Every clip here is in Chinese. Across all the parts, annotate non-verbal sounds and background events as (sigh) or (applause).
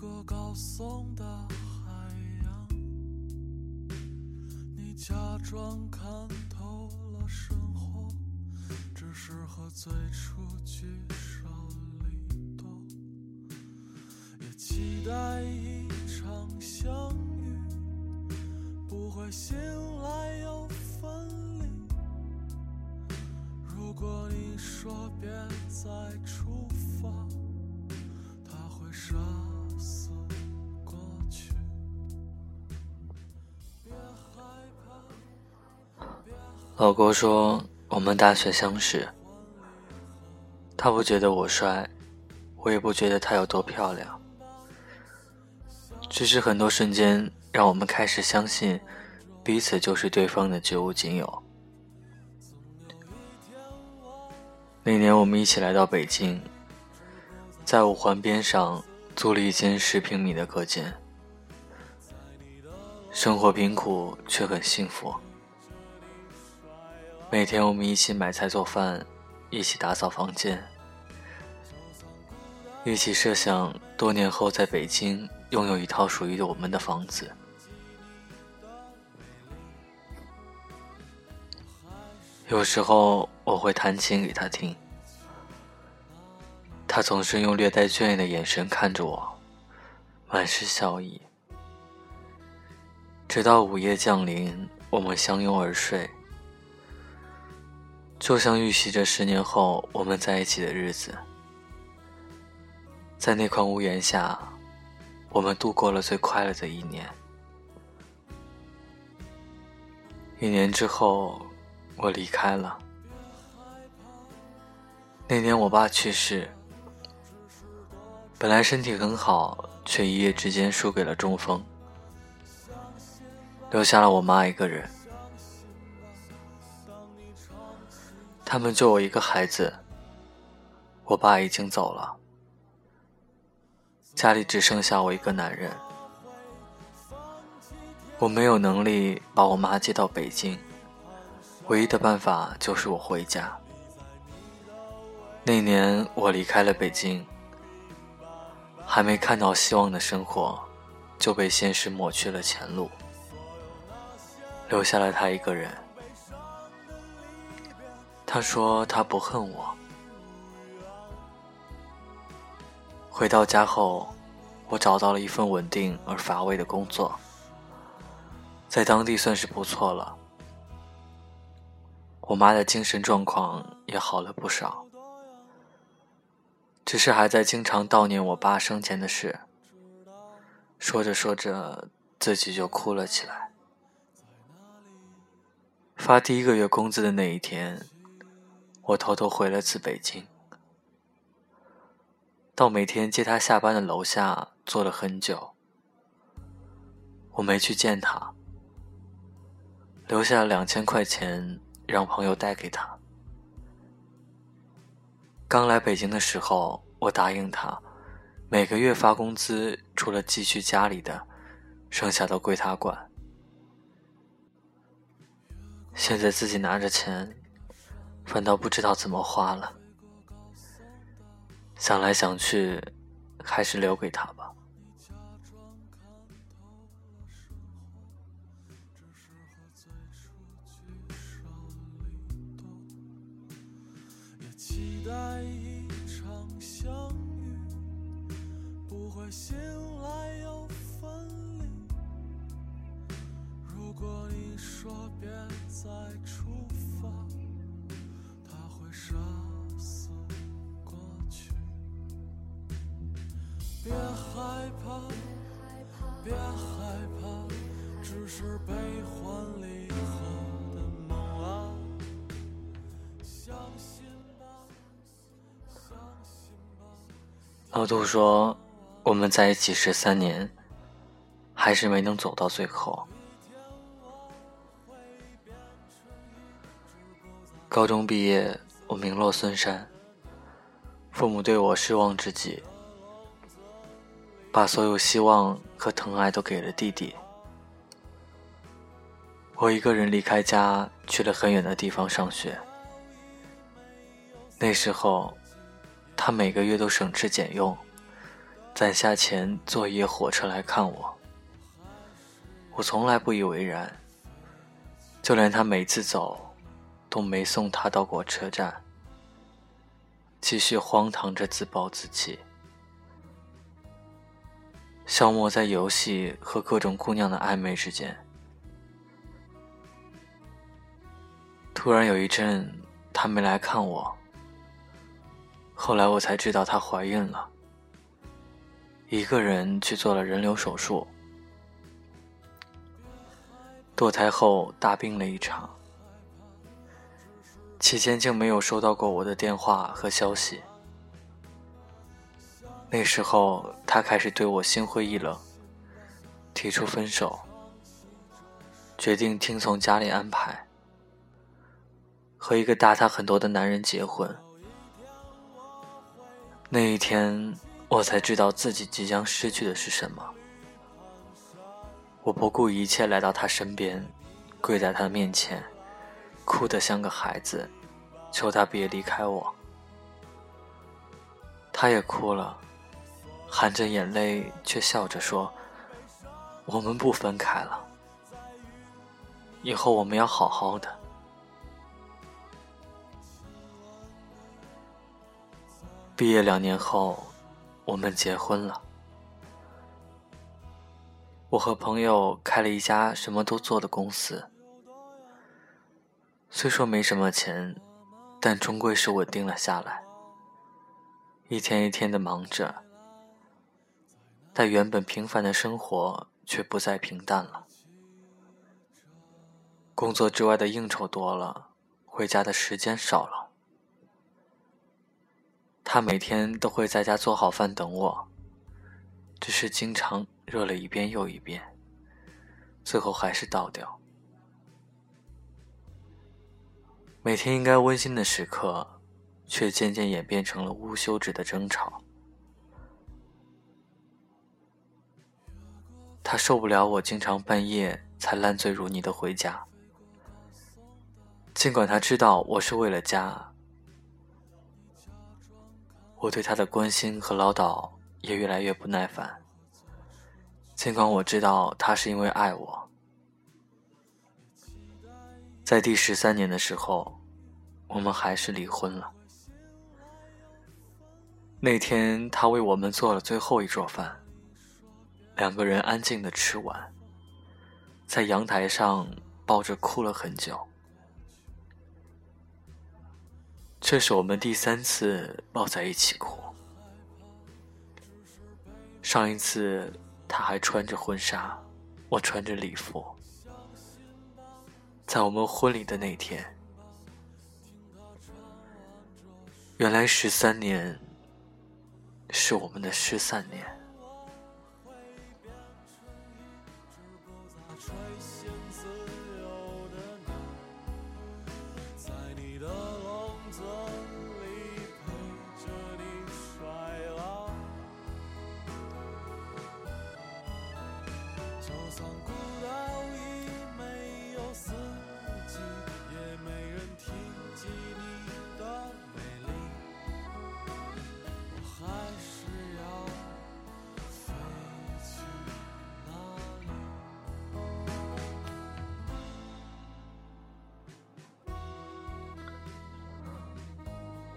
个高耸的海洋，你假装看透了生活，只是和最初聚少离多，也期待一场相遇，不会醒来又分离。如果你说别再出发，他会杀老郭说我们大学相识，他不觉得我帅，我也不觉得他有多漂亮，只是很多瞬间让我们开始相信彼此就是对方的绝无仅有。那年我们一起来到北京，在五环边上租了一间十平米的隔间，生活贫苦却很幸福。每天我们一起买菜做饭，一起打扫房间，一起设想多年后在北京拥有一套属于我们的房子。有时候我会弹琴给他听，他总是用略带倦意的眼神看着我，满是笑意。直到午夜降临，我们相拥而睡，就像预习着十年后我们在一起的日子。在那块屋檐下，我们度过了最快乐的一年。一年之后。我离开了。那年我爸去世，本来身体很好，却一夜之间输给了中风，留下了我妈一个人。他们就我一个孩子，我爸已经走了，家里只剩下我一个男人。我没有能力把我妈接到北京。唯一的办法就是我回家。那年我离开了北京，还没看到希望的生活，就被现实抹去了前路，留下了他一个人。他说他不恨我。回到家后，我找到了一份稳定而乏味的工作，在当地算是不错了。我妈的精神状况也好了不少，只是还在经常悼念我爸生前的事。说着说着，自己就哭了起来。发第一个月工资的那一天，我偷偷回了次北京，到每天接他下班的楼下坐了很久。我没去见他，留下两千块钱。让朋友带给他。刚来北京的时候，我答应他，每个月发工资，除了寄去家里的，剩下都归他管。现在自己拿着钱，反倒不知道怎么花了。想来想去，还是留给他吧。待一场相遇，不会醒来又分离。如果你说别再出发，杀死过去。别害怕，别害怕，只是悲欢离合的梦啊！相信吧，相信吧。老杜说：“我们在一起十三年，还是没能走到最后。高中毕业，我名落孙山，父母对我失望至极，把所有希望和疼爱都给了弟弟。我一个人离开家，去了很远的地方上学。那时候。”他每个月都省吃俭用，攒下钱坐一夜火车来看我。我从来不以为然，就连他每次走，都没送他到过车站，继续荒唐着自暴自弃，消磨在游戏和各种姑娘的暧昧之间。突然有一阵，他没来看我。后来我才知道她怀孕了，一个人去做了人流手术，堕胎后大病了一场，期间竟没有收到过我的电话和消息。那时候他开始对我心灰意冷，提出分手，决定听从家里安排。和一个大他很多的男人结婚。那一天，我才知道自己即将失去的是什么。我不顾一切来到他身边，跪在他面前，哭得像个孩子，求他别离开我。他也哭了，含着眼泪却笑着说：“我们不分开了，以后我们要好好的。” (laughs) 毕业两年后，我们结婚了。我和朋友开了一家什么都做的公司，虽说没什么钱，但终归是稳定了下来。一天一天的忙着，但原本平凡的生活却不再平淡了。工作之外的应酬多了，回家的时间少了。他每天都会在家做好饭等我，只是经常热了一遍又一遍，最后还是倒掉。每天应该温馨的时刻，却渐渐演变成了无休止的争吵。他受不了我经常半夜才烂醉如泥的回家，尽管他知道我是为了家。我对他的关心和唠叨也越来越不耐烦。尽管我知道他是因为爱我，在第十三年的时候，我们还是离婚了。那天，他为我们做了最后一桌饭，两个人安静的吃完，在阳台上抱着哭了很久。这是我们第三次抱在一起哭。上一次他还穿着婚纱，我穿着礼服，在我们婚礼的那天。原来十三年是我们的失散年。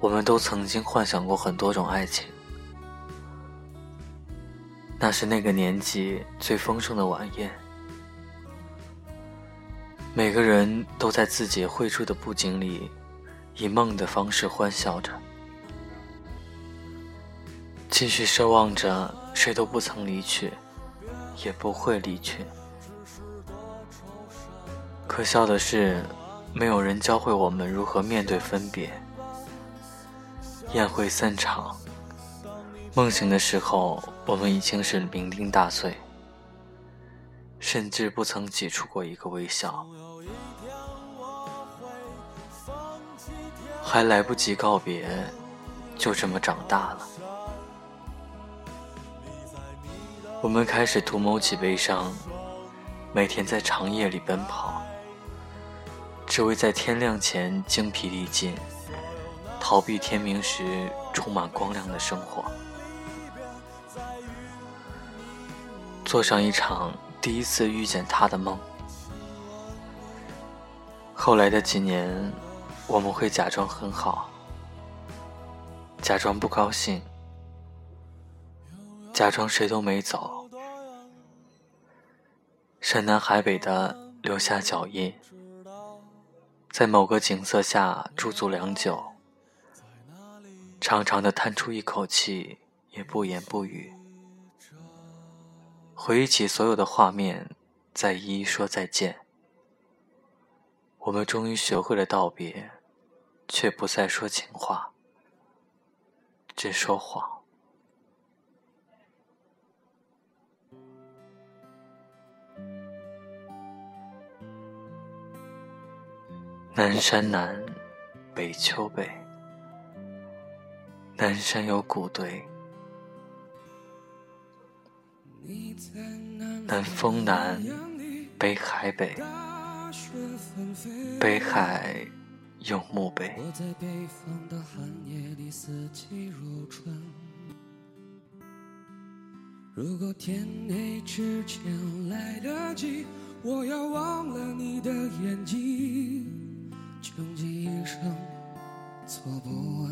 我们都曾经幻想过很多种爱情，那是那个年纪最丰盛的晚宴，每个人都在自己绘出的布景里，以梦的方式欢笑着，继续奢望着谁都不曾离去，也不会离去。可笑的是，没有人教会我们如何面对分别。宴会散场，梦醒的时候，我们已经是酩酊大醉，甚至不曾挤出过一个微笑，还来不及告别，就这么长大了。我们开始图谋起悲伤，每天在长夜里奔跑，只为在天亮前精疲力尽。逃避天明时充满光亮的生活。做上一场第一次遇见他的梦。后来的几年，我们会假装很好，假装不高兴，假装谁都没走，山南海北的留下脚印，在某个景色下驻足良久，长长的叹出一口气，也不言不语，回忆起所有的画面，再一一说再见。我们终于学会了道别，却不再说情话，只说谎。南山南，北秋北，南山有古堆，南风南，北海北。北海有墓碑。如春。如果天黑之前来得及，我要忘了你的眼睛，穷极一生做不完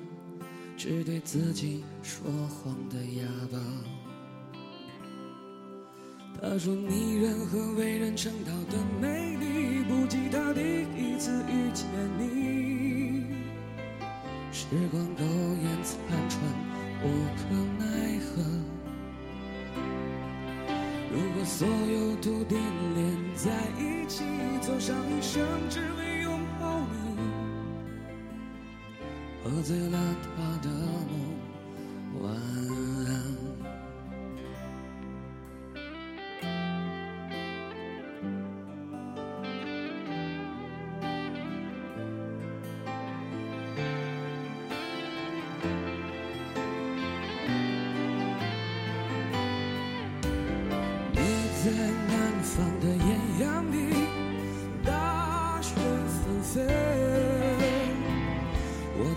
只对自己说谎的哑巴。他说你人和为人称道的美丽，不及他第一次遇见你。时光苟延残喘，无可奈何。如果所有土地连在一起，走上一生只为喝醉了他的梦，晚安。